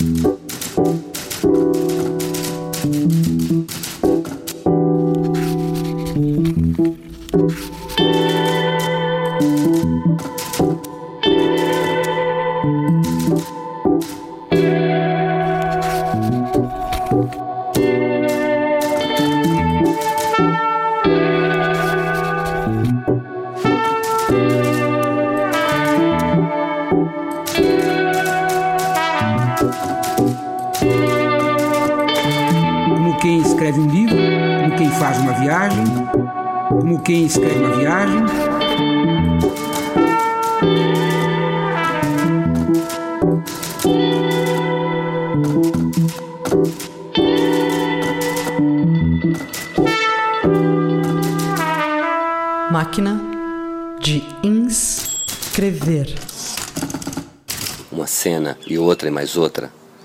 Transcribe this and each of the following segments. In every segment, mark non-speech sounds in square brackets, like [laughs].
como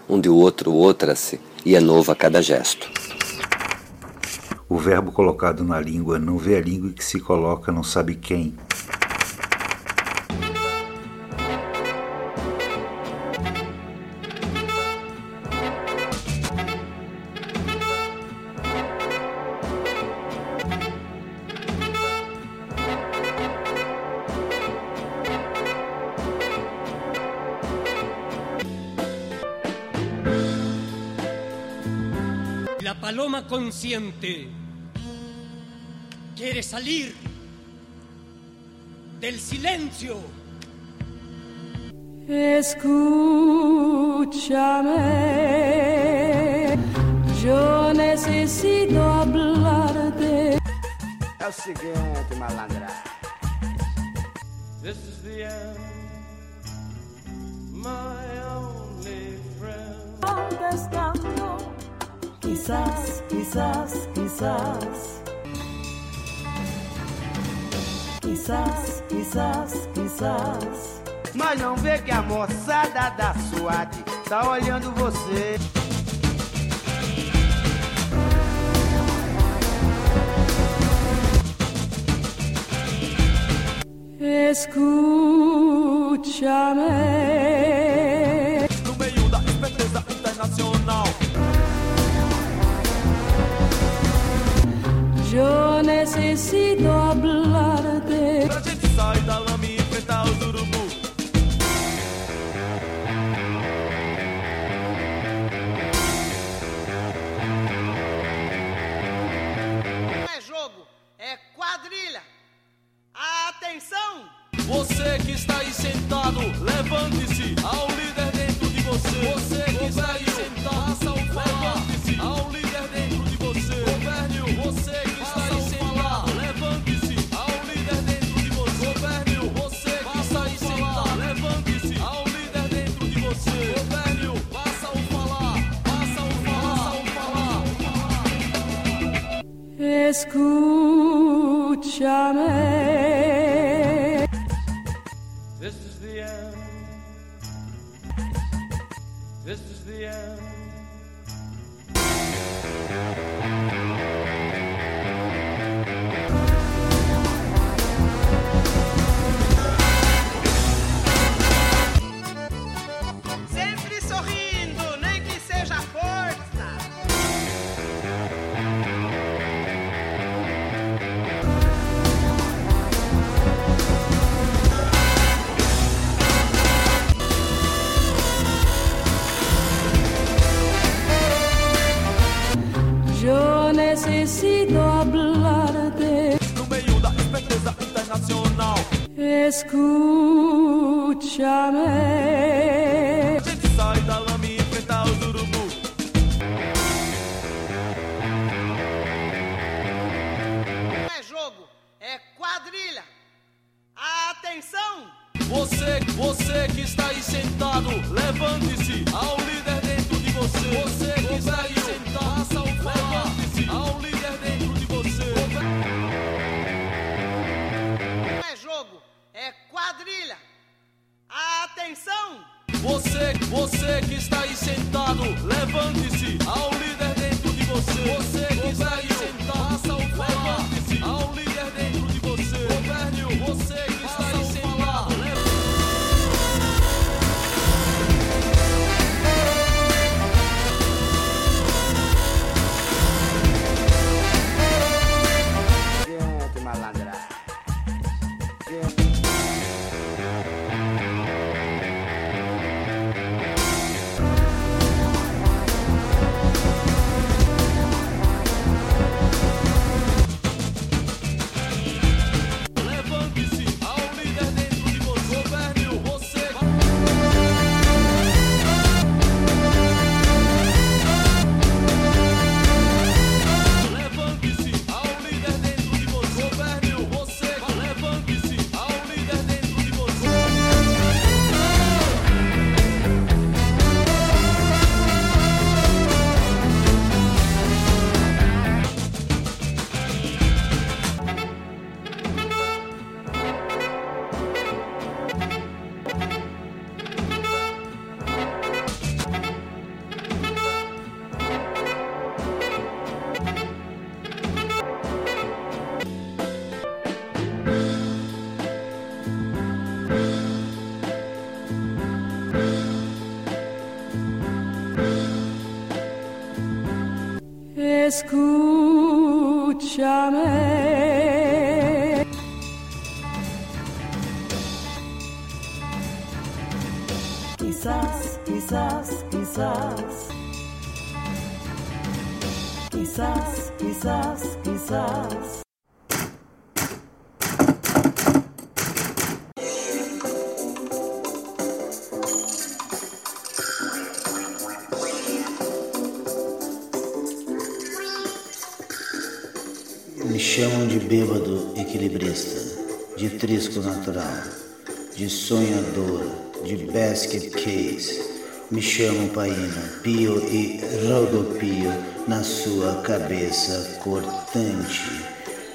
outra, um de outro outra-se, e é novo a cada gesto. O verbo colocado na língua não vê a língua que se coloca não sabe quem. Salir del silencio. Escúchame, yo necesito hablarte. É o seguinte, malandra. This is the end, my only friend. Contestando, quizás, quizás, quizás. Quizás, quizás, quizás. Mas não vê que a moçada da SWAT tá olhando você. Escúchame. No meio da esperteza internacional. Yo necesito hablarte. Sentado, levante-se. Ao líder dentro de você. Você que está aí. sentado, faça o levante-se. Ao líder dentro de você. Governio, você que está aí sentado, levante-se. Ao líder dentro de você. Governio, você que está aí sentado, levante-se. Ao líder dentro de você. Governio, faça o falar, faça o falar, faça o falar. Escúchame. Quizás, quizás. Quizás, quizás, quizás. Me chamam de bêbado equilibrista, de trisco natural, de sonhador, de basket case. Me chamam paina, pio e rodopio na sua cabeça cortante.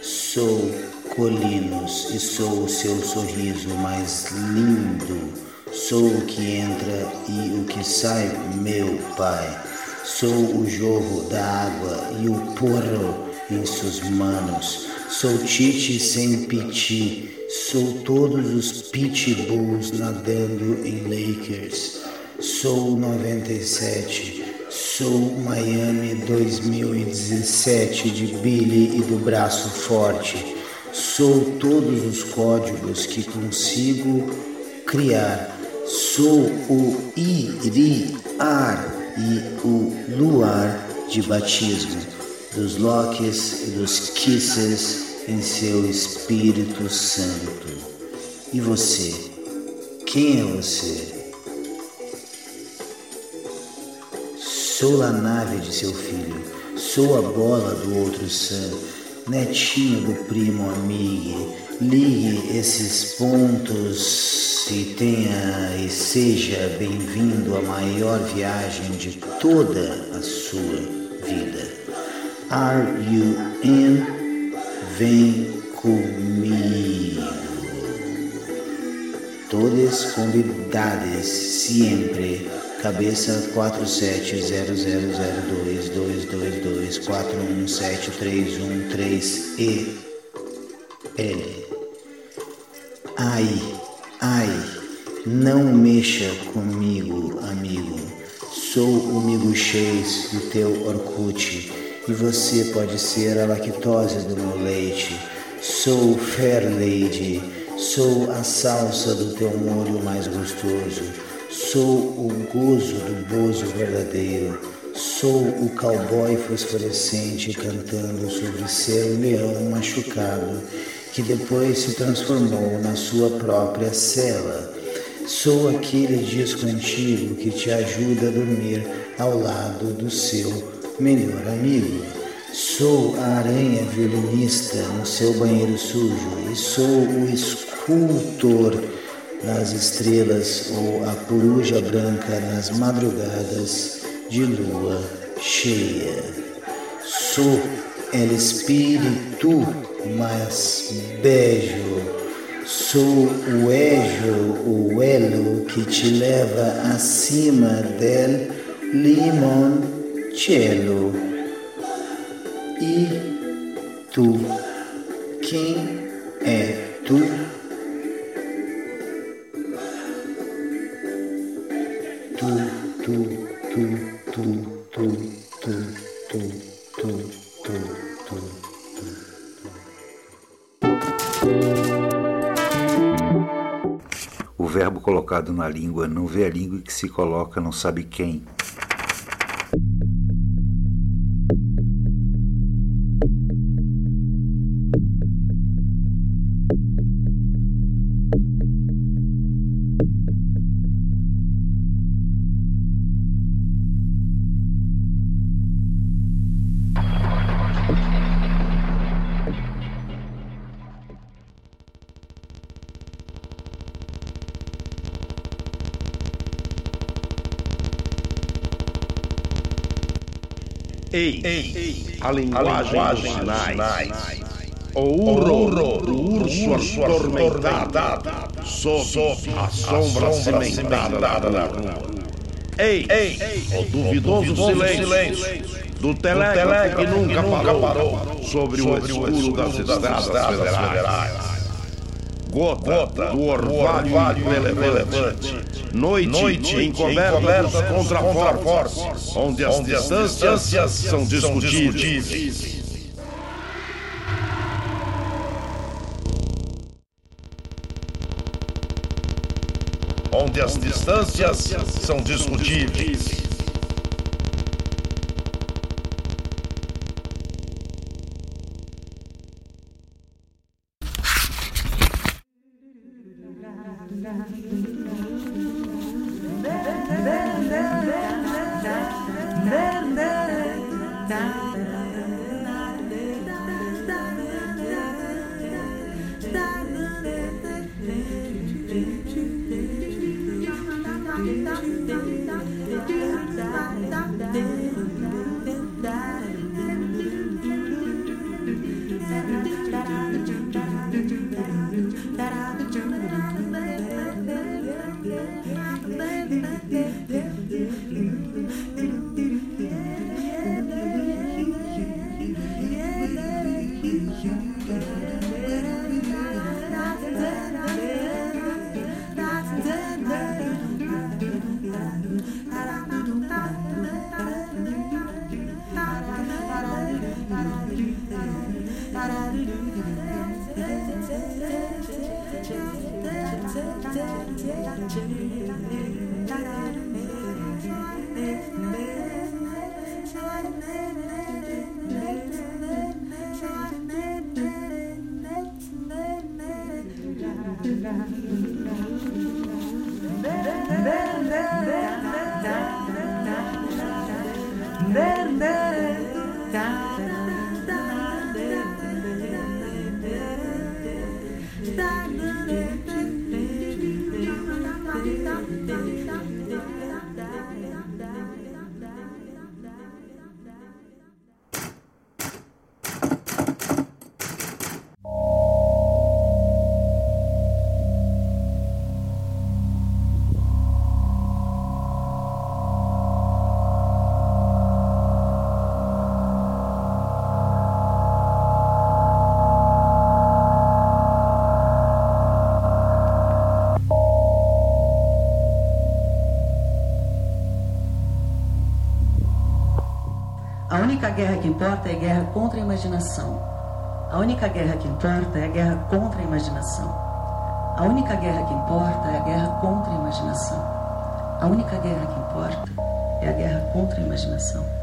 Sou colinos e sou o seu sorriso mais lindo. Sou o que entra e o que sai, meu pai. Sou o jorro da água e o porro em suas manos. Sou Tite sem piti. Sou todos os pitbulls nadando em Lakers. Sou 97. Sou Miami 2017 de Billy e do braço forte. Sou todos os códigos que consigo criar. Sou o iriar e o luar de batismo dos Locks e dos Kisses em seu Espírito Santo. E você? Quem é você? Sou a nave de seu filho, sou a bola do outro Sam, netinho do primo amigo. Ligue esses pontos e tenha e seja bem-vindo à maior viagem de toda a sua vida. Are you in? Vem comigo. Todas convidadas sempre. Cabeça 47000222241731 e L. Ai, ai, não mexa comigo, amigo. Sou o Chase do teu Orkut e você pode ser a lactose do meu leite. Sou Fair Lady, sou a salsa do teu molho mais gostoso. Sou o gozo do bozo verdadeiro. Sou o cowboy fosforescente cantando sobre ser um leão machucado que depois se transformou na sua própria cela. Sou aquele disco antigo que te ajuda a dormir ao lado do seu melhor amigo. Sou a aranha violinista no seu banheiro sujo e sou o escultor nas estrelas ou a coruja branca nas madrugadas de lua cheia. Sou el espírito mais beijo. Sou o ejo, o elo que te leva acima del limoncello. E tu, quem é? Tu, na língua não vê a língua que se coloca não sabe quem. Ei, ei, a linguagem, dos sinais. O urro, o urso atormentado, sob a sombra cimentada da rua. Ei, ei, o duvidoso silêncio do telegrafo que nunca parou sobre o escuro das estradas federais. Gota do orvalho irrelevante noite, Noite em em conversa, contra, contra onde as onde as distâncias são discutíveis. discutíveis. Onde as distâncias são discutíveis. Única guerra que importa é a guerra contra a imaginação. A única guerra que importa é a guerra contra a imaginação. A única guerra que importa é a guerra contra a imaginação. A única guerra que importa é a guerra contra a imaginação.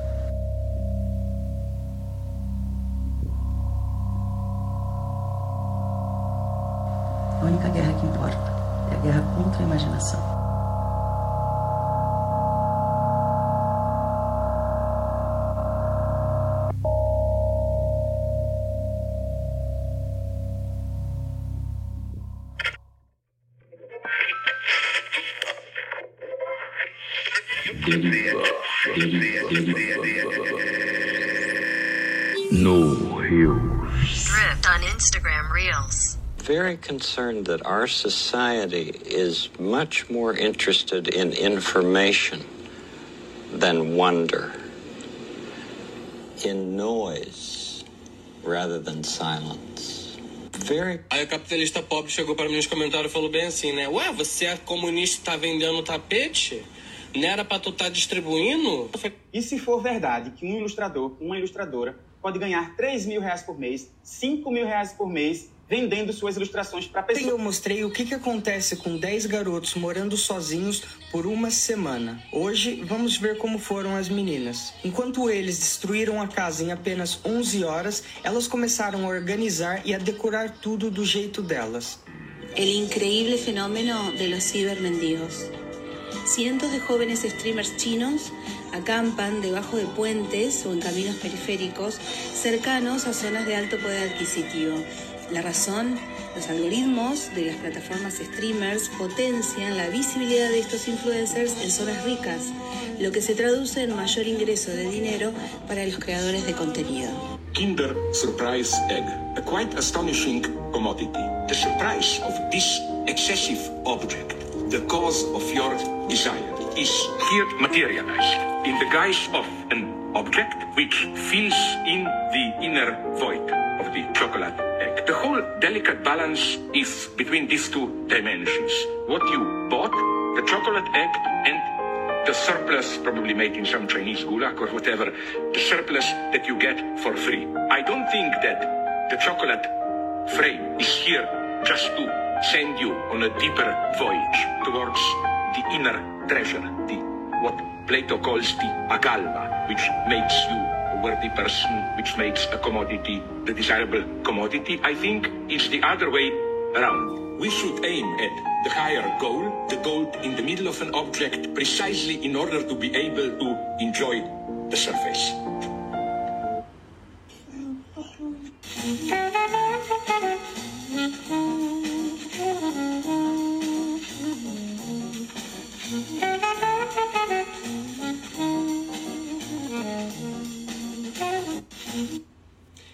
Concerned that our society is much more interested in information than wonder, in noise rather than silence. Very Aí o capitalista pobre chegou para mim nos comentários e falou bem assim, né? Ué, você é comunista e tá vendendo tapete? Não era pra tu estar distribuindo? E se for verdade que um ilustrador, uma ilustradora, pode ganhar 3 mil reais por mês, 5 mil reais por mês, vendendo suas ilustrações para pessoas. Eu mostrei o que, que acontece com 10 garotos morando sozinhos por uma semana. Hoje, vamos ver como foram as meninas. Enquanto eles destruíram a casa em apenas 11 horas, elas começaram a organizar e a decorar tudo do jeito delas. El increíble fenómeno de los cibermendigos. Cientos de jóvenes streamers chinos acampan debajo de puentes o en caminos periféricos cercanos a zonas de alto poder adquisitivo. La razón, los algoritmos de las plataformas streamers potencian la visibilidad de estos influencers en zonas ricas, lo que se traduce en mayor ingreso de dinero para los creadores de contenido. Kinder Surprise Egg, a quite astonishing commodity. The surprise of this excessive object, the cause of your desire, is here materialized in the guise of an object which fills in the inner void of the chocolate egg. The whole delicate balance is between these two dimensions. What you bought the chocolate egg and the surplus, probably made in some Chinese gulag or whatever, the surplus that you get for free. I don't think that the chocolate frame is here just to send you on a deeper voyage towards the inner treasure, the what Plato calls the agalma, which makes you worthy person, which makes a commodity the desirable commodity. I think it's the other way around. We should aim at the higher goal, the gold in the middle of an object, precisely in order to be able to enjoy the surface.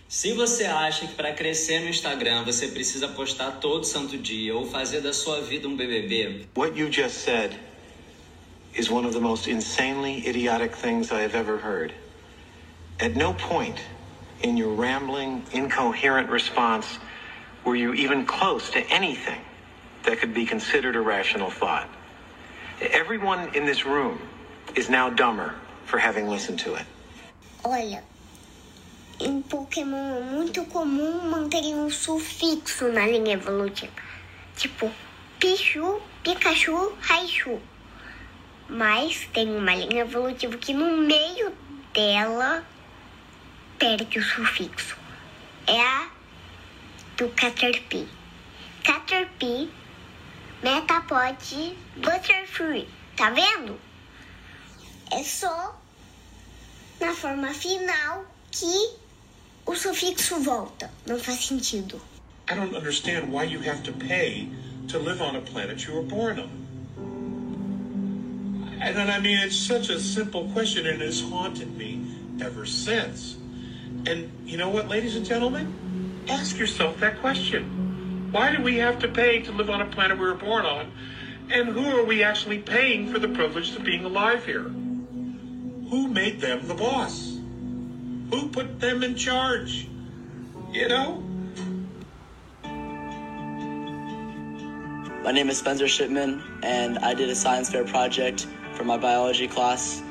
Se você acha que para crescer no Instagram você precisa postar todo santo dia ou fazer da sua vida um BBB, What you just said is one of the most insanely idiotic things I have ever heard. At no point in your rambling, incoherent response were you even close to anything that could be considered a rational thought. Everyone in this room is now dumber for having listened to it. Olha, em Pokémon é muito comum manterem um sufixo na linha evolutiva. Tipo, Pichu, Pikachu, Raichu. Mas tem uma linha evolutiva que no meio dela perde o sufixo. É a do Caterpie. Caterpie, Metapod, Butterfree. Tá vendo? É só na forma final que o sufixo volta. Não faz sentido. I don't understand why you have to pay to live on a planet you were born on. And I mean, it's such a simple question and it's haunted me ever since. And you know what, ladies and gentlemen? Ask yourself that question. Why do we have to pay to live on a planet we were born on? And who are we actually paying for the privilege of being alive here? Who made them the boss? Who put them in charge? You know? My name is Spencer Shipman, and I did a science fair project for my biology class.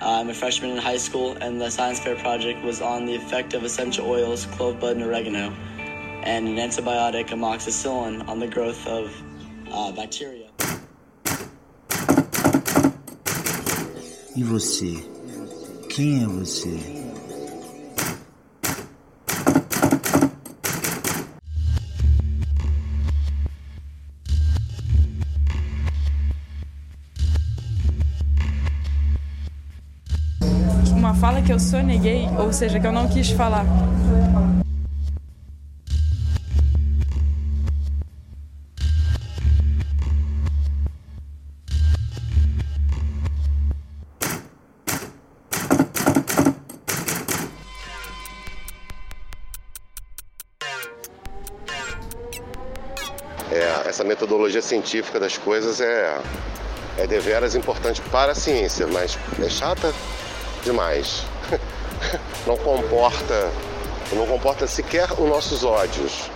I'm a freshman in high school, and the science fair project was on the effect of essential oils, clove bud, and oregano, and an antibiotic, amoxicillin, on the growth of uh, bacteria. E você? Quem é você? Que eu soneguei, ou seja, que eu não quis falar. É, essa metodologia científica das coisas é, é deveras importante para a ciência, mas é chata demais. Não comporta, não comporta sequer os nossos ódios,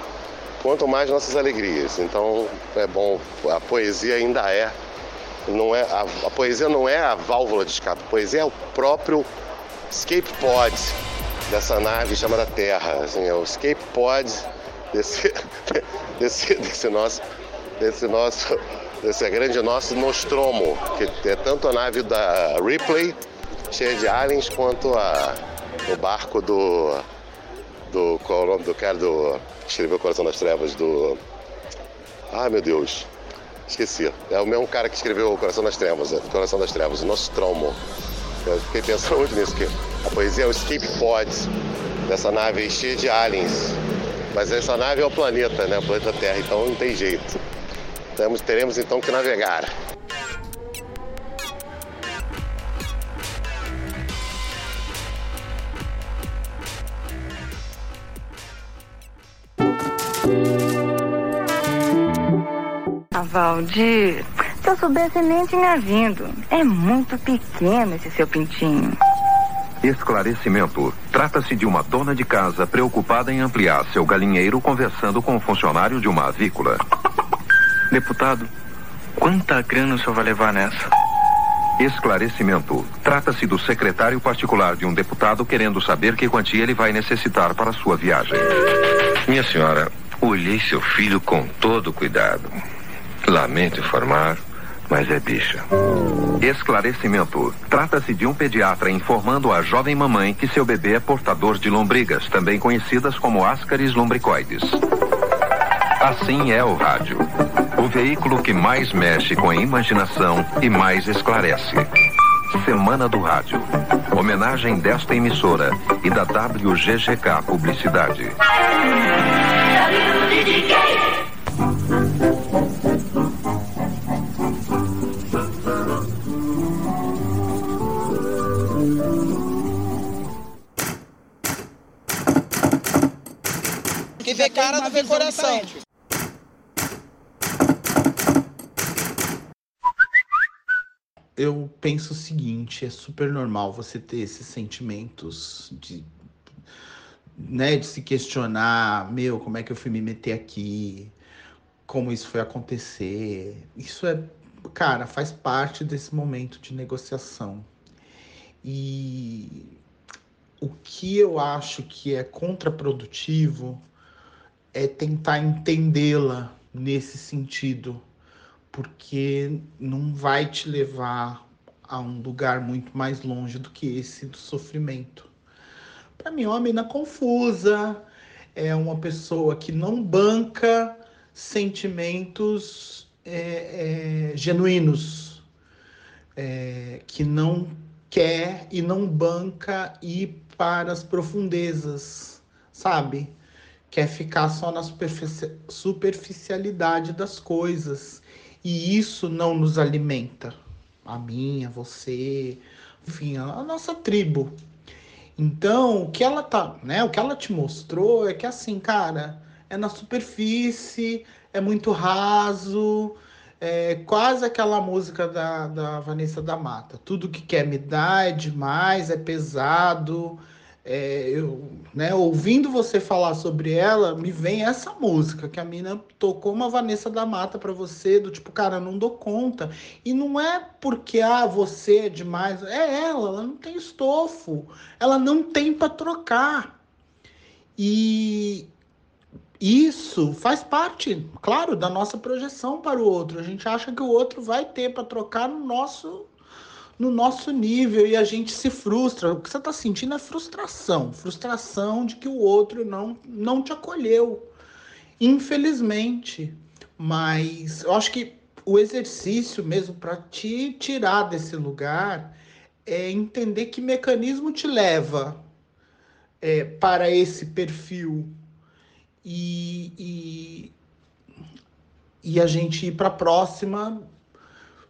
quanto mais nossas alegrias. Então é bom, a poesia ainda é, não é a, a poesia não é a válvula de escape, a poesia é o próprio escape pod dessa nave chamada Terra, assim, é o escape pod desse, [laughs] desse, desse nosso, desse nosso, desse grande nosso Nostromo, que é tanto a nave da Ripley cheia de aliens quanto a, o barco do do qual é o nome do cara do que escreveu Coração das Trevas do ai meu Deus esqueci. É o mesmo cara que escreveu Coração das Trevas é, Coração das Trevas o Nostromo eu fiquei pensando muito nisso que a poesia é o escape pod dessa nave cheia de aliens. Mas essa nave é o planeta né o planeta Terra então não tem jeito. Temos, teremos então que navegar Ah, Valdir, se eu soubesse nem tinha vindo. É muito pequeno esse seu pintinho. Esclarecimento. Trata-se de uma dona de casa preocupada em ampliar seu galinheiro conversando com o funcionário de uma avícola. Deputado, Quanta grana o senhor vai levar nessa? Esclarecimento. Trata-se do secretário particular de um deputado querendo saber que quantia ele vai necessitar para sua viagem. Minha senhora, olhei seu filho com todo cuidado. Lamento informar, mas é bicha. Esclarecimento. Trata-se de um pediatra informando a jovem mamãe que seu bebê é portador de lombrigas, também conhecidas como ascaris lumbricoides. Assim é o rádio. O veículo que mais mexe com a imaginação e mais esclarece. Semana do Rádio. Homenagem desta emissora e da WGGK Publicidade. Cara não vê coração. eu penso o seguinte, é super normal você ter esses sentimentos de, né, de se questionar, meu, como é que eu fui me meter aqui? Como isso foi acontecer? Isso é, cara, faz parte desse momento de negociação. E o que eu acho que é contraprodutivo é tentar entendê-la nesse sentido porque não vai te levar a um lugar muito mais longe do que esse do sofrimento. Para mim, é uma mina confusa, é uma pessoa que não banca sentimentos é, é, genuínos, é, que não quer e não banca ir para as profundezas, sabe? Quer ficar só na superficialidade das coisas e isso não nos alimenta. A minha, você, enfim, a nossa tribo. Então, o que ela tá, né? O que ela te mostrou é que assim, cara, é na superfície, é muito raso, é quase aquela música da, da Vanessa da Mata. Tudo que quer me dar é demais, é pesado, é, eu, né, ouvindo você falar sobre ela, me vem essa música que a mina tocou uma Vanessa da Mata para você, do tipo, cara, não dou conta. E não é porque ah, você é demais, é ela, ela não tem estofo, ela não tem para trocar. E isso faz parte, claro, da nossa projeção para o outro. A gente acha que o outro vai ter para trocar no nosso no nosso nível e a gente se frustra. O que você está sentindo é frustração frustração de que o outro não, não te acolheu, infelizmente. Mas eu acho que o exercício mesmo para te tirar desse lugar é entender que mecanismo te leva é, para esse perfil e, e, e a gente ir para a próxima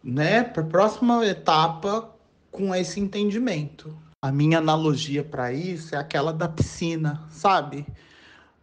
né, para a próxima etapa com esse entendimento. A minha analogia para isso é aquela da piscina, sabe?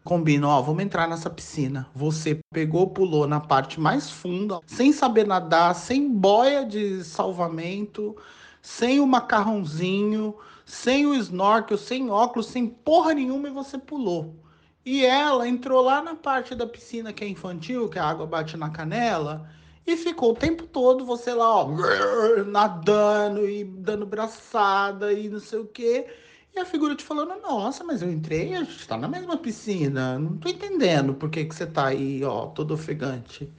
Combina, ó, vamos entrar nessa piscina. Você pegou, pulou na parte mais funda, sem saber nadar, sem boia de salvamento, sem o macarrãozinho, sem o snorkel, sem óculos, sem porra nenhuma e você pulou. E ela entrou lá na parte da piscina que é infantil, que a água bate na canela, e ficou o tempo todo você lá, ó, [laughs] nadando e dando braçada e não sei o quê. E a figura te falando, nossa, mas eu entrei, a gente tá na mesma piscina. Não tô entendendo por que, que você tá aí, ó, todo ofegante.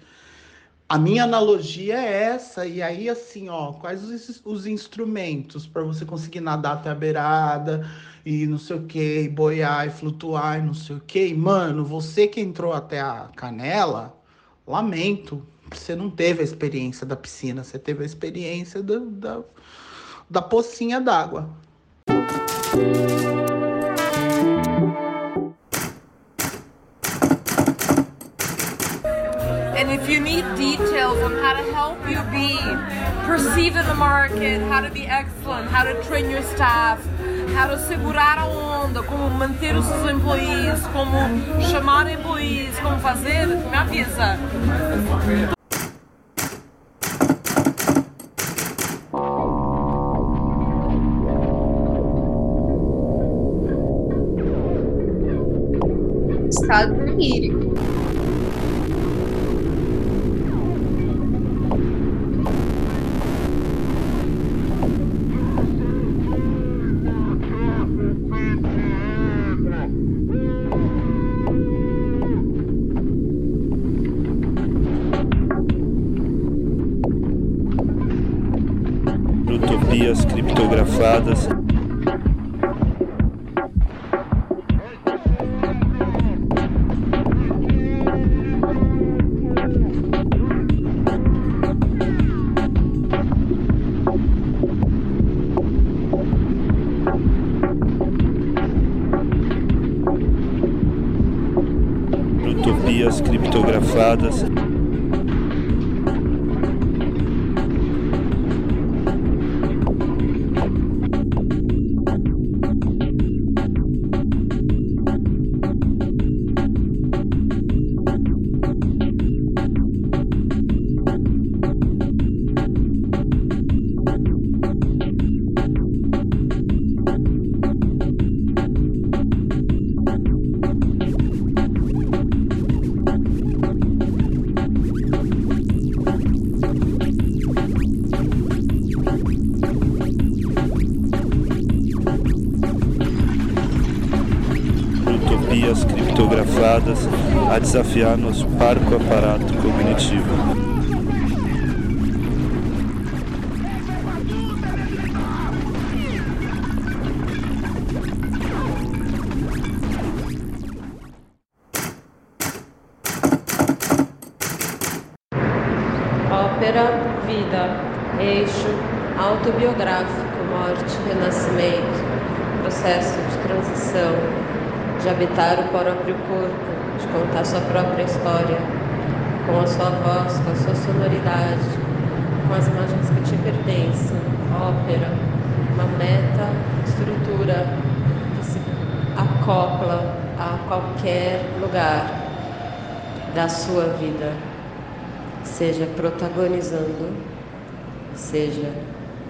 A minha analogia é essa, e aí assim, ó, quais os, os instrumentos para você conseguir nadar até a beirada e não sei o que, e boiar e flutuar e não sei o que. Mano, você que entrou até a canela, lamento, você não teve a experiência da piscina, você teve a experiência da, da, da pocinha d'água. And if you need details on how to help you be perceived in the market, how to be excellent, how to train your staff, how to segurar a onda, como manter os seus employees, como chamar employees, como fazer, me avisa. onírico. Utopias criptografadas criptografadas. Desafiar nosso parco aparato cognitivo. Sonoridade, com as imagens que te pertencem. Ópera, uma meta, estrutura que se acopla a qualquer lugar da sua vida, seja protagonizando, seja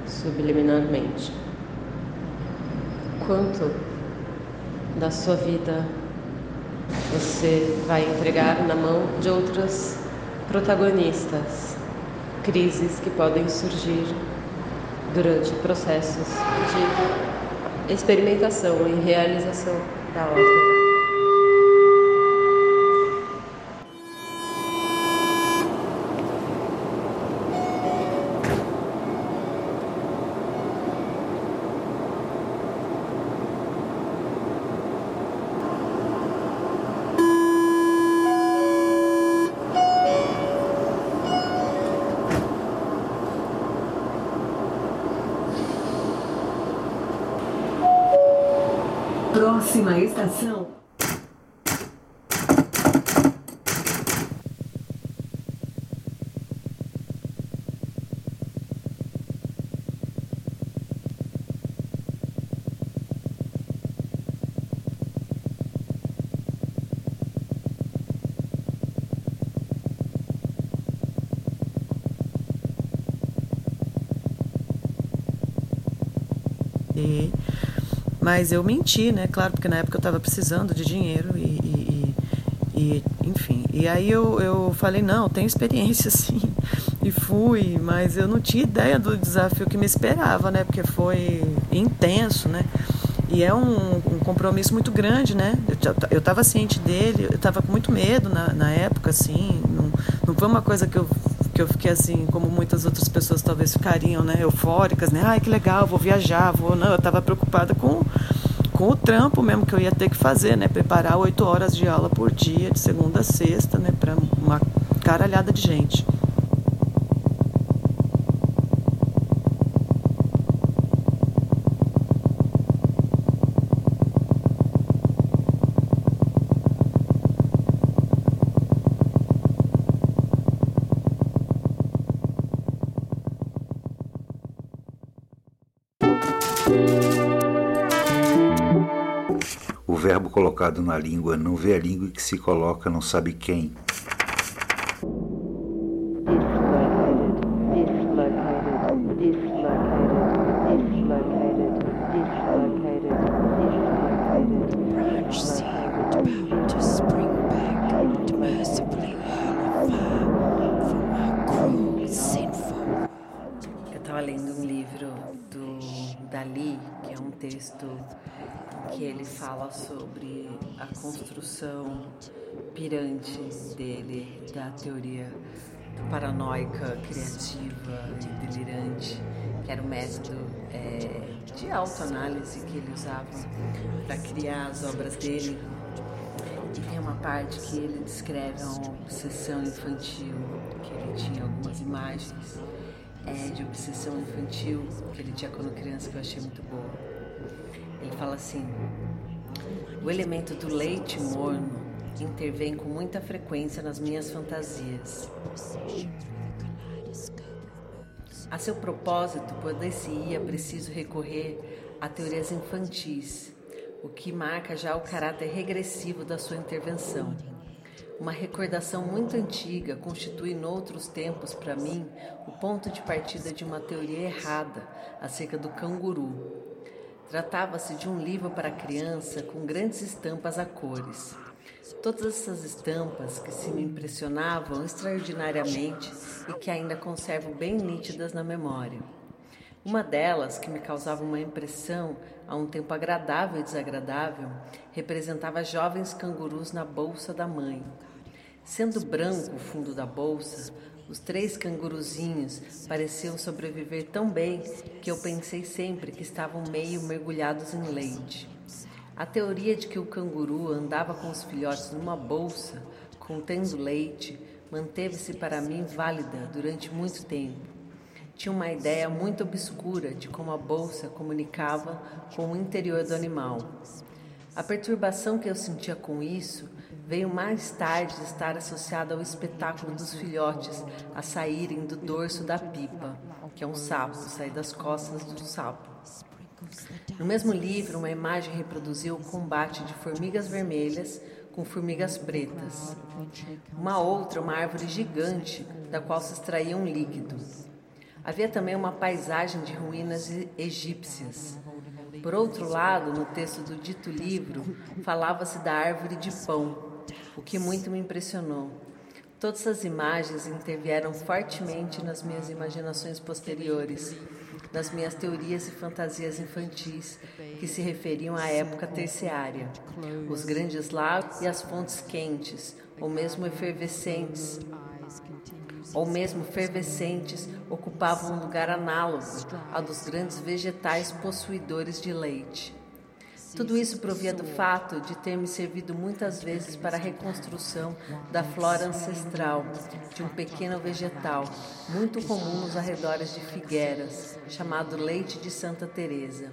subliminarmente. Quanto da sua vida você vai entregar na mão de outras protagonistas, crises que podem surgir durante processos de experimentação e realização da ópera. Mas eu menti, né? Claro, porque na época eu estava precisando de dinheiro e, e, e, enfim. E aí eu, eu falei, não, tenho experiência [laughs] sim. E fui, mas eu não tinha ideia do desafio que me esperava, né? Porque foi intenso, né? E é um, um compromisso muito grande, né? Eu estava ciente dele, eu estava com muito medo na, na época, assim. Não, não foi uma coisa que eu que eu fiquei assim, como muitas outras pessoas talvez ficariam, né, eufóricas, né, ai que legal, vou viajar, vou, não, eu estava preocupada com com o trampo mesmo que eu ia ter que fazer, né, preparar oito horas de aula por dia, de segunda a sexta, né, para uma caralhada de gente. Colocado na língua não vê a língua que se coloca não sabe quem. Teoria paranoica, criativa e delirante, que era o método é, de autoanálise que ele usava para criar as obras dele. E tem uma parte que ele descreve uma obsessão infantil, que ele tinha algumas imagens é, de obsessão infantil que ele tinha quando criança que eu achei muito boa. Ele fala assim: o elemento do leite morno intervém com muita frequência nas minhas fantasias. A seu propósito, poder-se-ia preciso recorrer a teorias infantis, o que marca já o caráter regressivo da sua intervenção. Uma recordação muito antiga constitui noutros tempos para mim o ponto de partida de uma teoria errada acerca do canguru. Tratava-se de um livro para criança com grandes estampas a cores. Todas essas estampas que se me impressionavam extraordinariamente e que ainda conservo bem nítidas na memória. Uma delas, que me causava uma impressão a um tempo agradável e desagradável, representava jovens cangurus na bolsa da mãe. Sendo branco o fundo da bolsa, os três canguruzinhos pareciam sobreviver tão bem que eu pensei sempre que estavam meio mergulhados em leite. A teoria de que o canguru andava com os filhotes numa bolsa contendo leite manteve-se para mim válida durante muito tempo. Tinha uma ideia muito obscura de como a bolsa comunicava com o interior do animal. A perturbação que eu sentia com isso veio mais tarde estar associada ao espetáculo dos filhotes a saírem do dorso da pipa, que é um sapo, sair das costas do sapo. No mesmo livro, uma imagem reproduziu o combate de formigas vermelhas com formigas pretas. Uma outra, uma árvore gigante, da qual se extraía um líquido. Havia também uma paisagem de ruínas egípcias. Por outro lado, no texto do dito livro, falava-se da árvore de pão, o que muito me impressionou. Todas essas imagens intervieram fortemente nas minhas imaginações posteriores das minhas teorias e fantasias infantis que se referiam à época terciária, os grandes lagos e as fontes quentes, ou mesmo efervescentes, ou mesmo fervescentes, ocupavam um lugar análogo ao dos grandes vegetais possuidores de leite. Tudo isso provia do fato de ter me servido muitas vezes para a reconstrução da flora ancestral de um pequeno vegetal muito comum nos arredores de Figueiras, chamado leite de Santa Teresa.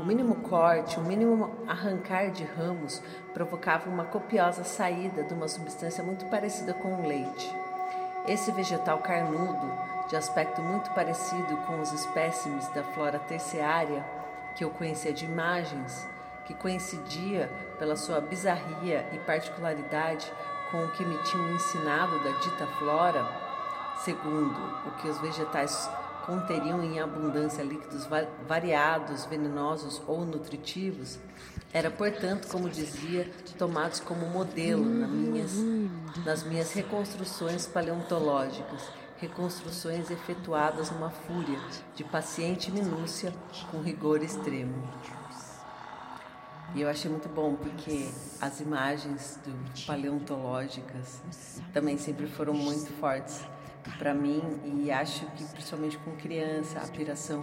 O mínimo corte, o mínimo arrancar de ramos provocava uma copiosa saída de uma substância muito parecida com o leite. Esse vegetal carnudo, de aspecto muito parecido com os espécimes da flora terciária que eu conhecia de imagens, que coincidia pela sua bizarria e particularidade com o que me tinham ensinado da dita flora, segundo o que os vegetais conteriam em abundância líquidos variados, venenosos ou nutritivos, era, portanto, como dizia, tomados como modelo nas minhas, nas minhas reconstruções paleontológicas, reconstruções efetuadas numa fúria de paciente minúcia com rigor extremo. E eu achei muito bom porque as imagens do paleontológicas também sempre foram muito fortes para mim e acho que principalmente com criança a piração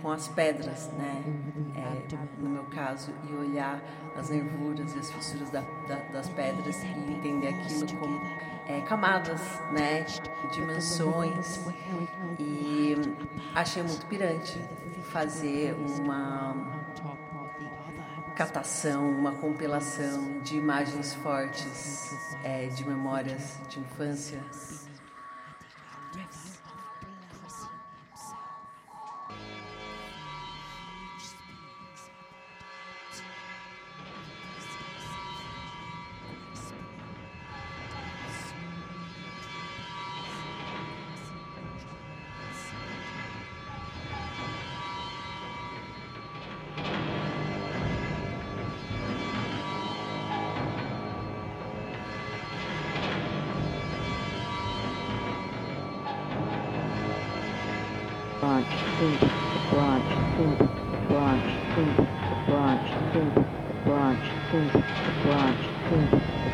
com as pedras, né? É, no meu caso e olhar as nervuras e as fissuras da, da, das pedras e entender aquilo como é, camadas, né? Dimensões e achei muito pirante fazer uma catação, uma compilação de imagens fortes é, de memórias de infância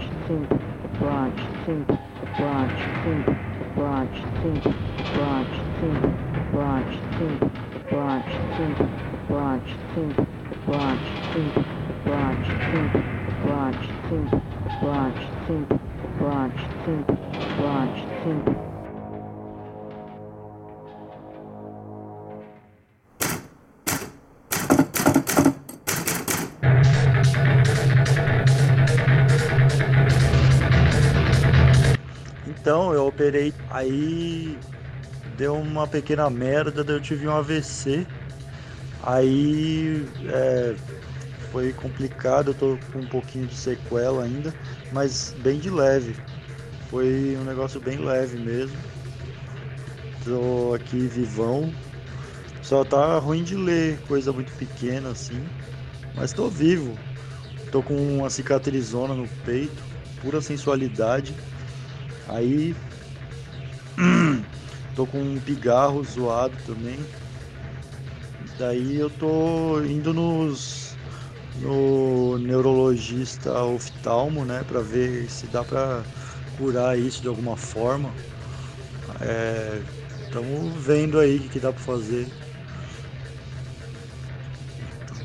branch think branch think branch think branch think branch think branch think branch think branch think branch think. Aí deu uma pequena merda, eu tive um AVC. Aí é, foi complicado, eu tô com um pouquinho de sequela ainda, mas bem de leve. Foi um negócio bem leve mesmo. Tô aqui vivão. Só tá ruim de ler, coisa muito pequena assim. Mas tô vivo. Tô com uma cicatrizona no peito, pura sensualidade. Aí [clears throat] tô com um pigarro zoado também. Daí eu tô indo nos no neurologista oftalmo, né, para ver se dá para curar isso de alguma forma. Estamos vendo aí o que, que dá para fazer.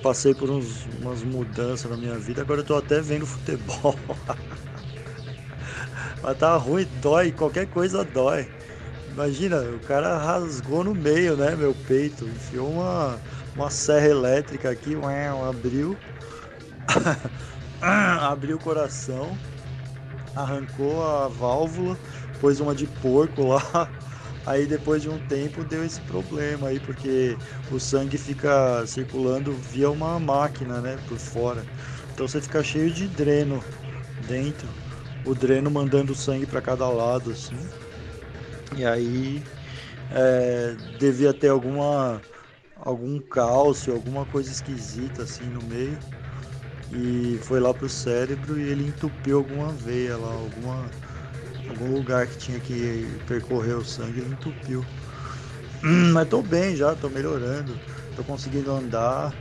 Passei por uns, umas mudanças na minha vida, agora eu tô até vendo futebol. [laughs] Mas tá ruim, dói, qualquer coisa dói. Imagina, o cara rasgou no meio, né, meu peito, enfiou uma, uma serra elétrica aqui, abriu, [laughs] abriu o coração, arrancou a válvula, pôs uma de porco lá, [laughs] aí depois de um tempo deu esse problema aí, porque o sangue fica circulando via uma máquina, né, por fora. Então você fica cheio de dreno dentro o dreno mandando sangue para cada lado, assim. E aí é, devia ter alguma algum cálcio, alguma coisa esquisita assim no meio. E foi lá pro cérebro e ele entupiu alguma veia lá, alguma algum lugar que tinha que percorrer o sangue, ele entupiu. Hum, mas tô bem já, tô melhorando, tô conseguindo andar,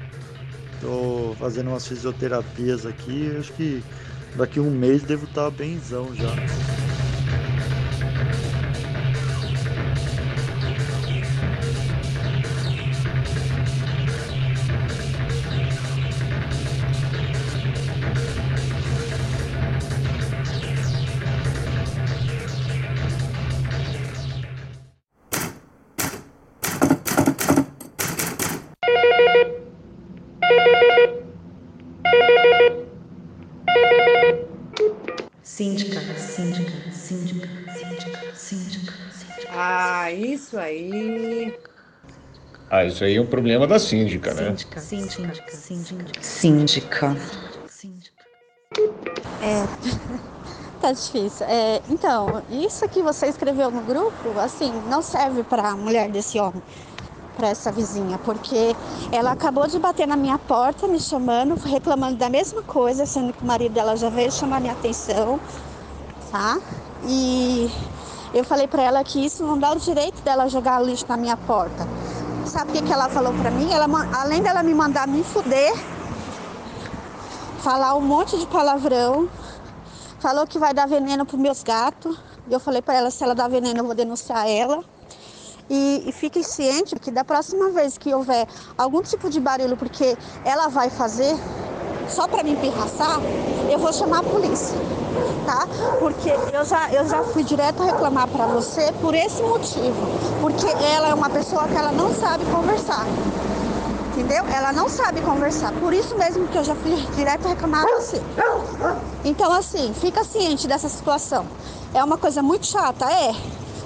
tô fazendo umas fisioterapias aqui, acho que Daqui um mês devo estar benzão já. Ah, isso aí é um problema da síndica, né? Síndica, síndica, síndica. Síndica. É, [laughs] tá difícil. É, então, isso que você escreveu no grupo, assim, não serve para a mulher desse homem, para essa vizinha, porque ela acabou de bater na minha porta, me chamando, reclamando da mesma coisa, sendo que o marido dela já veio chamar minha atenção, tá? E eu falei para ela que isso não dá o direito dela jogar lixo na minha porta. Sabe o que, que ela falou para mim? Ela, além dela me mandar me fuder, falar um monte de palavrão, falou que vai dar veneno para meus gatos. E eu falei para ela se ela dá veneno eu vou denunciar ela. E, e fiquem cientes que da próxima vez que houver algum tipo de barulho, porque ela vai fazer só para me empirraçar, eu vou chamar a polícia, tá? Porque eu já, eu já fui direto reclamar para você por esse motivo, porque ela é uma pessoa que ela não sabe conversar. Entendeu? Ela não sabe conversar. Por isso mesmo que eu já fui direto reclamar a você. Então, assim, fica ciente dessa situação. É uma coisa muito chata, é.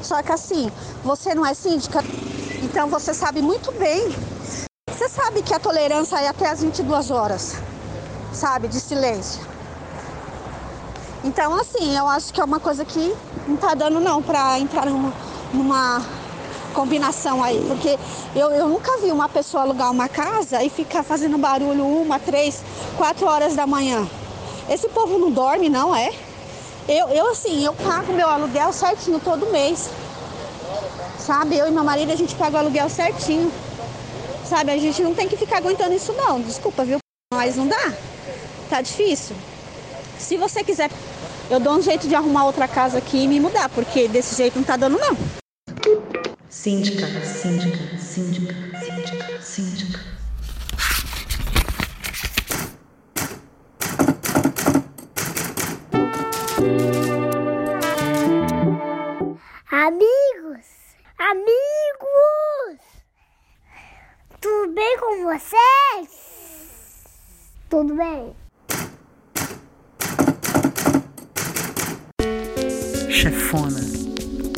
Só que assim, você não é síndica, então você sabe muito bem. Você sabe que a tolerância é até as 22 horas, sabe, de silêncio. Então, assim, eu acho que é uma coisa que não tá dando não para entrar numa, numa combinação aí, porque eu, eu nunca vi uma pessoa alugar uma casa e ficar fazendo barulho uma, três, quatro horas da manhã. Esse povo não dorme, não é? Eu, eu assim, eu pago meu aluguel certinho todo mês. Sabe, eu e meu marido a gente paga o aluguel certinho. Sabe, a gente não tem que ficar aguentando isso não. Desculpa, viu? Mas não dá. Tá difícil. Se você quiser, eu dou um jeito de arrumar outra casa aqui e me mudar, porque desse jeito não tá dando não. Síndica, síndica, síndica, síndica, síndica. Amigos, amigos, tudo bem com vocês? Tudo bem? Chefona,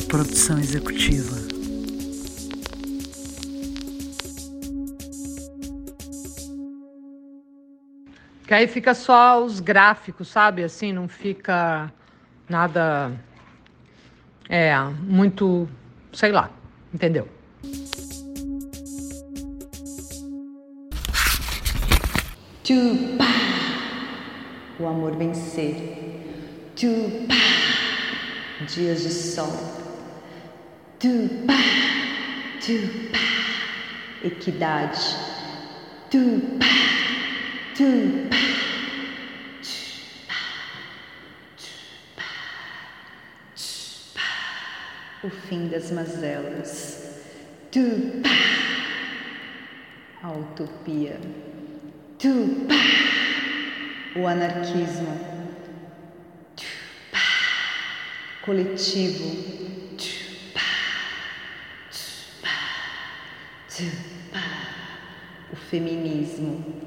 produção executiva. Que aí fica só os gráficos, sabe? Assim, não fica nada. É, muito. Sei lá, entendeu? Tupá. O amor vencer. Tupá. Dias de sol. Tupá. Tupá. Equidade. Tupá. Tupá. O fim das mazelas. Tupá. A utopia. Tupá. O anarquismo. Coletivo. O feminismo.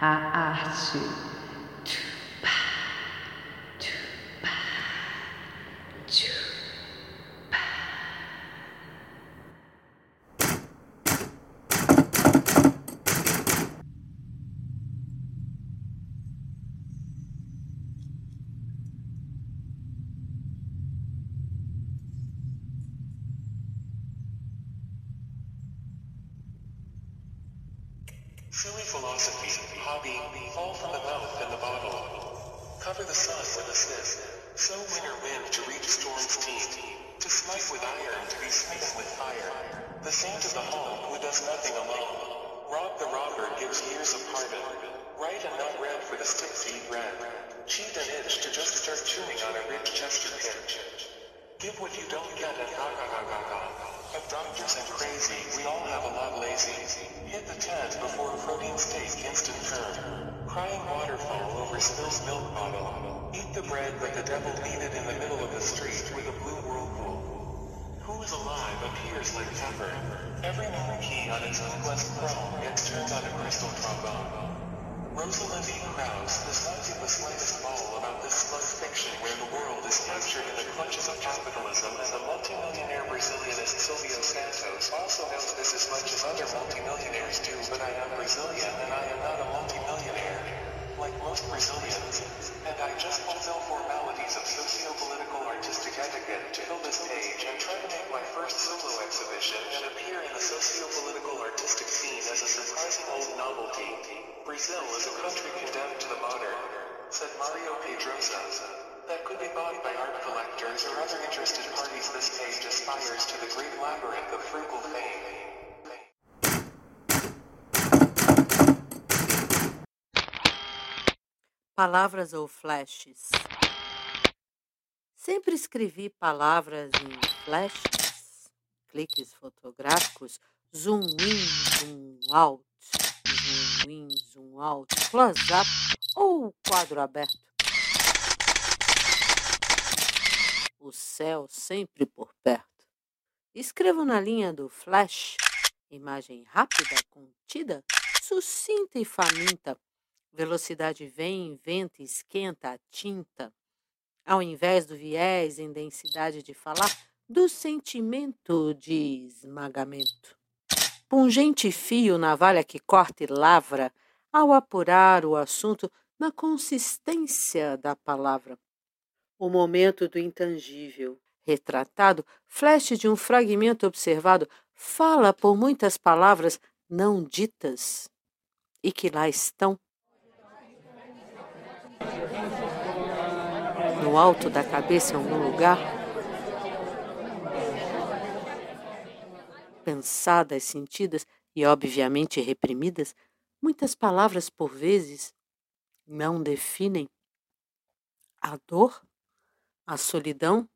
A arte. Silly philosophy, hobby, fall from the mouth and the bottle. Cover the sun with a sniff. So winter wind to reach storm's teeth. To smite with iron, to be smitten with fire. The saint of the home who does nothing alone. Rob the robber gives years of pardon. Write and not read for the stick feed red. Cheat an inch to just start chewing on a rich Chester pinch. Give what you don't get and ga ga ga ga ga. Of doctors and crazy, we all have a lot lazy. Hit the tent before a protein steak instant turn. Crying waterfall over spilled milk bottle. Eat the bread that the devil needed in the middle of the street with a blue whirlpool. Who is alive appears like pepper. Every key on its unblessed chrome gets turned on a crystal trombone. Rosalind E. Krauss does not give the slightest capitalism and the multimillionaire Brazilianist Silvio Santos also knows this as much as other multimillionaires do but I am Brazilian and I am not a multimillionaire. Like most Brazilians. And I just fulfill formalities of socio-political artistic etiquette to fill this page and try to make my first solo exhibition and appear in the socio-political artistic scene as a surprising old novelty. Brazil is a country condemned to the modern, said Mario Pedrosa. That could be bought by art collectors or other interested parties. This page aspires to the great labyrinth of frugal fame. Palavras ou flashes? Sempre escrevi palavras em flashes, cliques fotográficos, zoom in, zoom out, zoom in, zoom out, close-up ou quadro aberto. O céu sempre por perto. Escrevo na linha do flash, imagem rápida, contida, sucinta e faminta. Velocidade vem, venta, esquenta a tinta. Ao invés do viés em densidade de falar, do sentimento de esmagamento. Pungente fio, navalha que corta e lavra, ao apurar o assunto na consistência da palavra. O momento do intangível, retratado, flash de um fragmento observado, fala por muitas palavras não ditas. E que lá estão. No alto da cabeça, em algum lugar, pensadas, sentidas e obviamente reprimidas, muitas palavras por vezes não definem a dor, a solidão,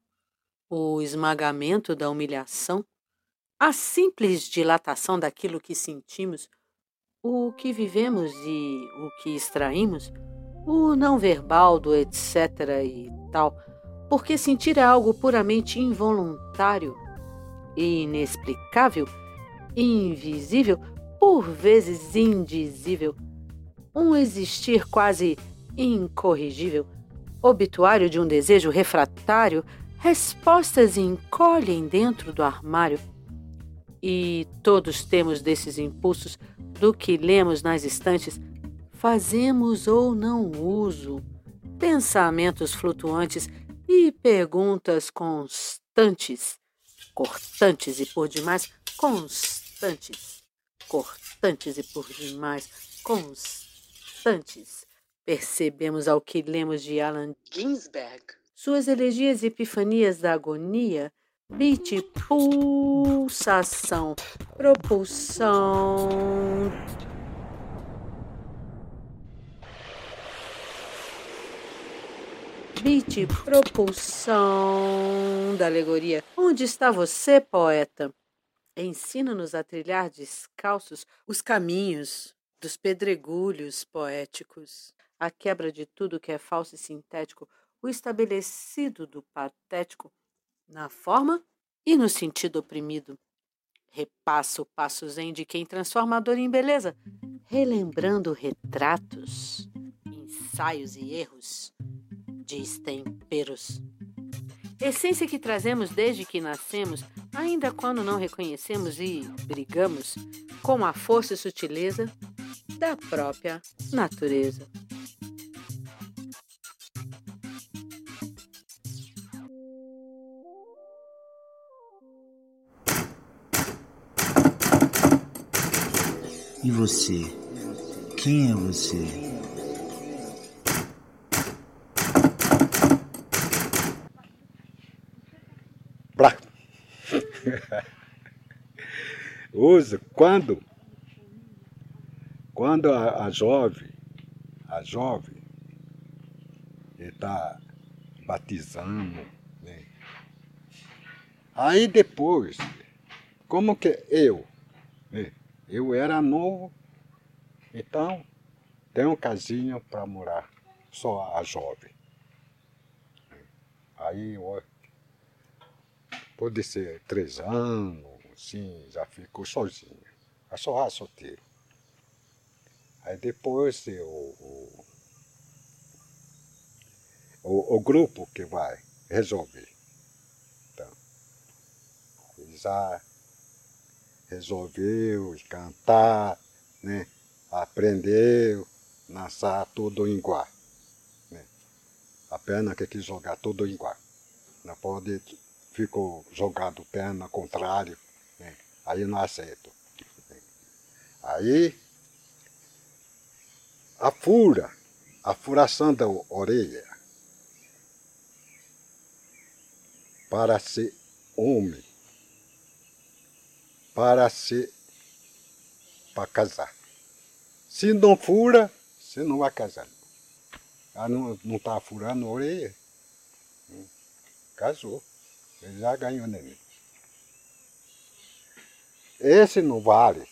o esmagamento da humilhação, a simples dilatação daquilo que sentimos, o que vivemos e o que extraímos, o não verbal do etc. e tal, porque sentir é algo puramente involuntário e inexplicável, invisível, por vezes indizível, um existir quase incorrigível, obituário de um desejo refratário, respostas encolhem dentro do armário. E todos temos desses impulsos do que lemos nas estantes, fazemos ou não uso, pensamentos flutuantes e perguntas constantes, cortantes e por demais constantes, cortantes e por demais constantes. Percebemos ao que lemos de Allan Ginsberg, suas elegias e epifanias da agonia, beat, pulsação, propulsão. Beat, propulsão da alegoria. Onde está você, poeta? Ensina-nos a trilhar descalços os caminhos dos pedregulhos poéticos, a quebra de tudo que é falso e sintético, o estabelecido do patético, na forma e no sentido oprimido. Repassa o passo zen de quem transforma a dor em beleza, relembrando retratos, ensaios e erros de estemperos. Essência que trazemos desde que nascemos, ainda quando não reconhecemos e brigamos com a força e sutileza da própria natureza. E você? Quem é você? Pra... [laughs] Usa quando quando a, a jovem a jovem está batizando, né? aí depois, como que eu, né? Eu era novo, então tem um casinho para morar, só a jovem. Aí ó, pode ser três anos, sim, já ficou sozinho. É só solteiro. Aí depois eu, o, o, o grupo que vai resolver. Então, já resolveu cantar, né? aprendeu, nascer tudo igual. Né? A perna que quis jogar tudo igual. Não pode, ficou jogado perna contrário, né? aí não aceito. Né? Aí a fura, a furação da orelha, para ser homem, para ser para casar. Se não fura, você não vai casar. Ela não, não tá furando a orelha. Hum, casou. Ele já ganhou neném. Esse não vale.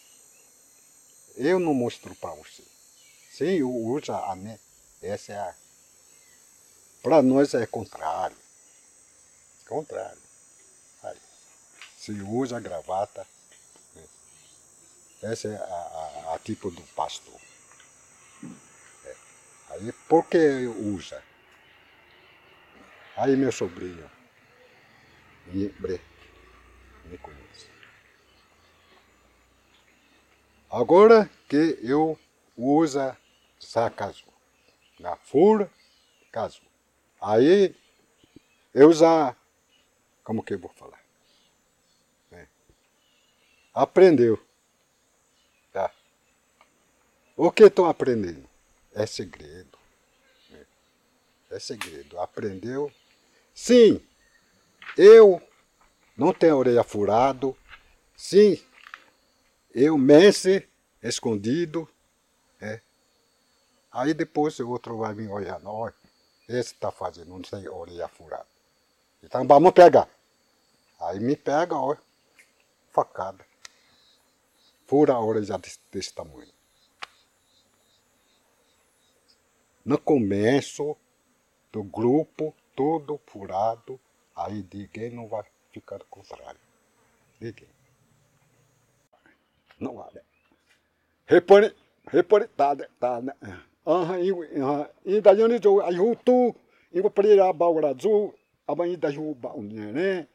Eu não mostro para você. Se usa a né, essa é a. Para nós é contrário. Contrário. Aí. Se usa a gravata. Essa é a, a, a tipo do pastor. É. Aí por que usa? Aí meu sobrinho me, me conhece. Agora que eu usa sa casou. Na fura, casou. Aí eu já Como que eu vou falar? É. Aprendeu. O que estão aprendendo? É segredo. É. é segredo. Aprendeu? Sim, eu não tenho a orelha furado. Sim, eu mece escondido. É. Aí depois o outro vai vir olhando, olha, esse está fazendo, não tem orelha furada. Então vamos pegar. Aí me pega, olha, facada. Fura a orelha desse, desse tamanho. No começo do grupo, tudo furado, aí ninguém não vai ficar contrário. Ninguém. Não vai. Repare, repare, tá, tá, né? Aham, e da gente jo ayu tu, e o primeira baura zo, abai da ju ba né?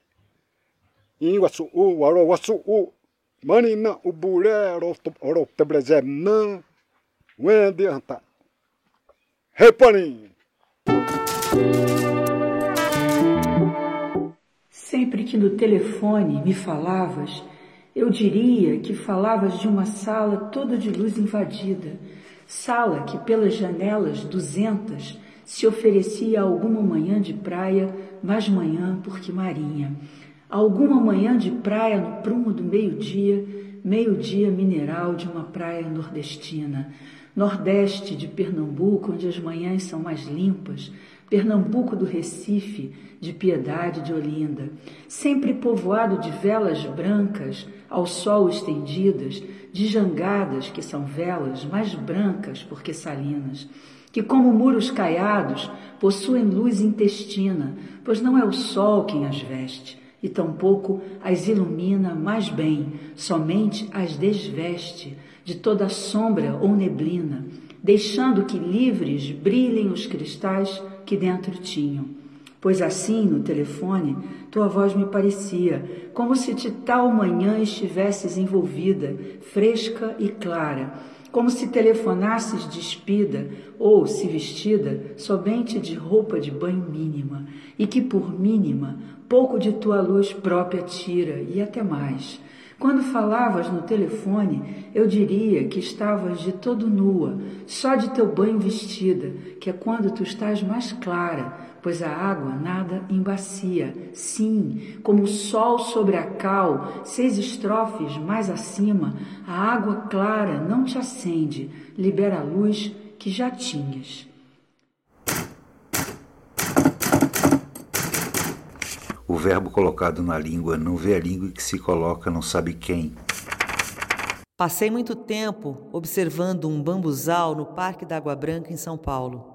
O su o waro wasu o, mani na o bure ro ro te breze na, wende anta. Repare. Sempre que no telefone me falavas, eu diria que falavas de uma sala toda de luz invadida, sala que pelas janelas duzentas se oferecia alguma manhã de praia, mais manhã porque marinha. Alguma manhã de praia no prumo do meio-dia, meio-dia mineral de uma praia nordestina. Nordeste de Pernambuco, onde as manhãs são mais limpas, Pernambuco do Recife, de Piedade de Olinda, sempre povoado de velas brancas ao sol estendidas, de jangadas que são velas mais brancas porque salinas, que como muros caiados possuem luz intestina, pois não é o sol quem as veste, e tampouco as ilumina mais bem, somente as desveste de toda sombra ou neblina, deixando que livres brilhem os cristais que dentro tinham. Pois assim, no telefone, tua voz me parecia, como se de tal manhã estivesses envolvida, fresca e clara, como se telefonasses despida ou, se vestida, somente de roupa de banho mínima, e que por mínima pouco de tua luz própria tira, e até mais quando falavas no telefone, eu diria que estavas de todo nua, só de teu banho vestida, que é quando tu estás mais clara, pois a água nada embacia. Sim, como o sol sobre a cal, seis estrofes mais acima, a água clara não te acende, libera a luz que já tinhas. O verbo colocado na língua não vê a língua que se coloca não sabe quem. Passei muito tempo observando um bambuzal no Parque da Água Branca em São Paulo.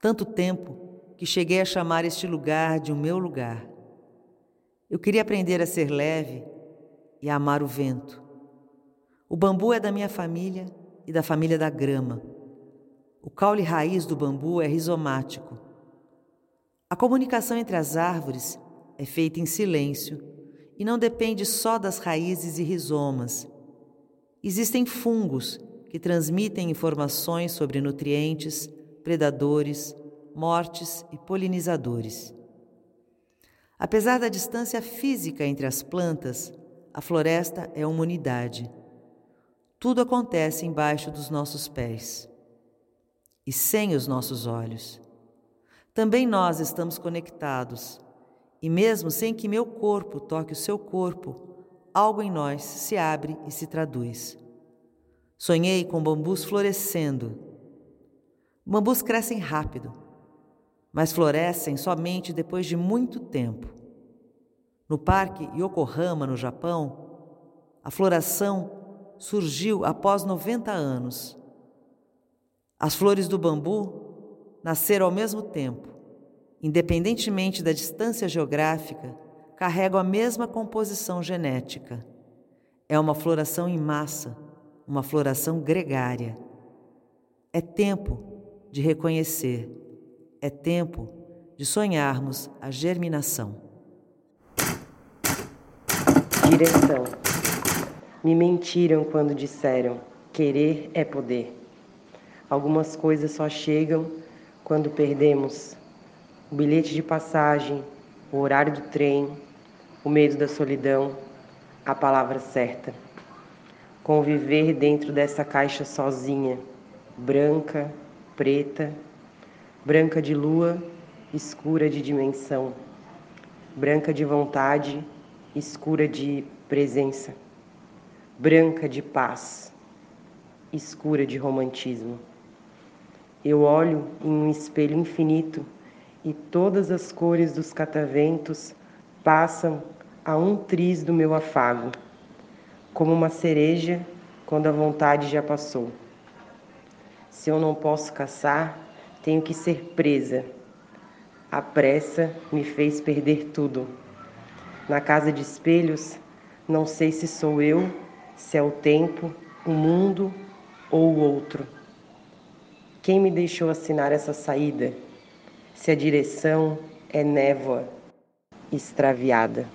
Tanto tempo que cheguei a chamar este lugar de o meu lugar. Eu queria aprender a ser leve e a amar o vento. O bambu é da minha família e da família da grama. O caule raiz do bambu é rizomático a comunicação entre as árvores é feita em silêncio e não depende só das raízes e rizomas. Existem fungos que transmitem informações sobre nutrientes, predadores, mortes e polinizadores. Apesar da distância física entre as plantas, a floresta é uma unidade. Tudo acontece embaixo dos nossos pés e sem os nossos olhos. Também nós estamos conectados, e mesmo sem que meu corpo toque o seu corpo, algo em nós se abre e se traduz. Sonhei com bambus florescendo. Bambus crescem rápido, mas florescem somente depois de muito tempo. No Parque Yokohama, no Japão, a floração surgiu após 90 anos. As flores do bambu nasceram ao mesmo tempo, independentemente da distância geográfica, carregam a mesma composição genética. É uma floração em massa, uma floração gregária. É tempo de reconhecer, é tempo de sonharmos a germinação. Direção. Me mentiram quando disseram: querer é poder. Algumas coisas só chegam quando perdemos o bilhete de passagem, o horário do trem, o medo da solidão, a palavra certa. Conviver dentro dessa caixa sozinha, branca, preta, branca de lua, escura de dimensão, branca de vontade, escura de presença, branca de paz, escura de romantismo. Eu olho em um espelho infinito e todas as cores dos cataventos passam a um triz do meu afago, como uma cereja quando a vontade já passou. Se eu não posso caçar, tenho que ser presa. A pressa me fez perder tudo. Na casa de espelhos, não sei se sou eu, se é o tempo, o mundo ou o outro. Quem me deixou assinar essa saída? Se a direção é névoa extraviada.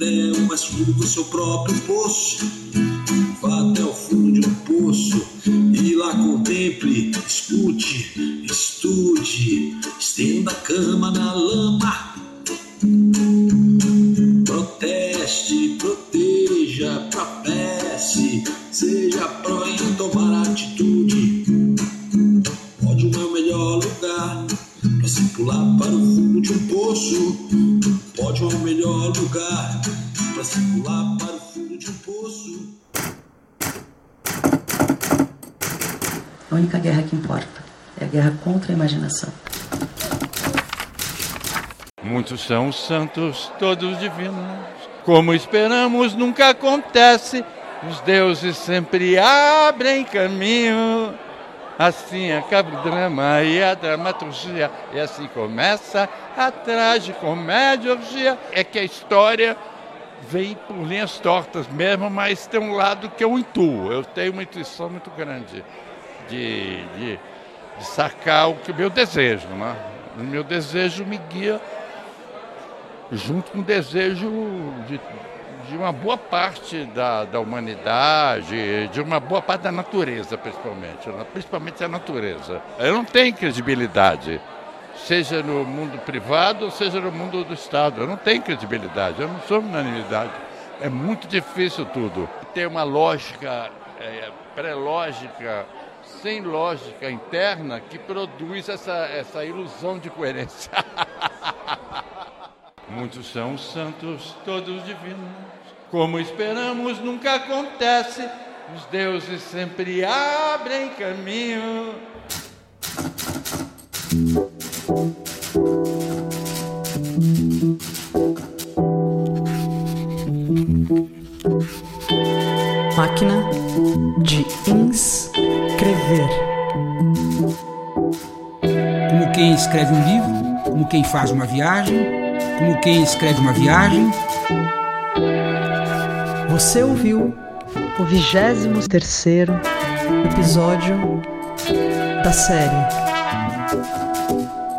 O mais fundo do seu próprio poço. São os santos, todos divinos. Como esperamos, nunca acontece. Os deuses sempre abrem caminho. Assim acaba o drama e a dramaturgia. E assim começa a tragicomédia. É que a história vem por linhas tortas mesmo, mas tem um lado que eu intuo. Eu tenho uma intuição muito grande de, de, de sacar o que meu desejo. Né? O meu desejo me guia junto com o desejo de, de uma boa parte da, da humanidade, de uma boa parte da natureza, principalmente. né? Principalmente a natureza. Eu não tenho credibilidade, seja no mundo privado, seja no mundo do Estado. Eu não tenho credibilidade, eu não sou unanimidade. É muito difícil tudo. Tem uma lógica é, pré-lógica, sem lógica interna, que produz essa, essa ilusão de coerência. [laughs] Muitos são os santos, todos divinos. Como esperamos, nunca acontece. Os deuses sempre abrem caminho. Máquina de inscrever. Como quem escreve um livro, como quem faz uma viagem, como quem escreve uma viagem. Você ouviu o 23 terceiro episódio da série.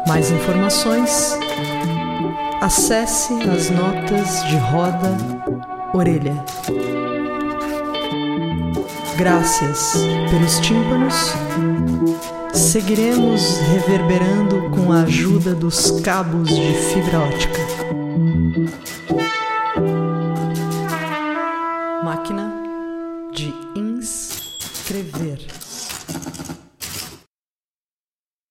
Mais informações, acesse as notas de roda orelha. Graças pelos tímpanos, seguiremos reverberando com a ajuda dos cabos de fibra ótica.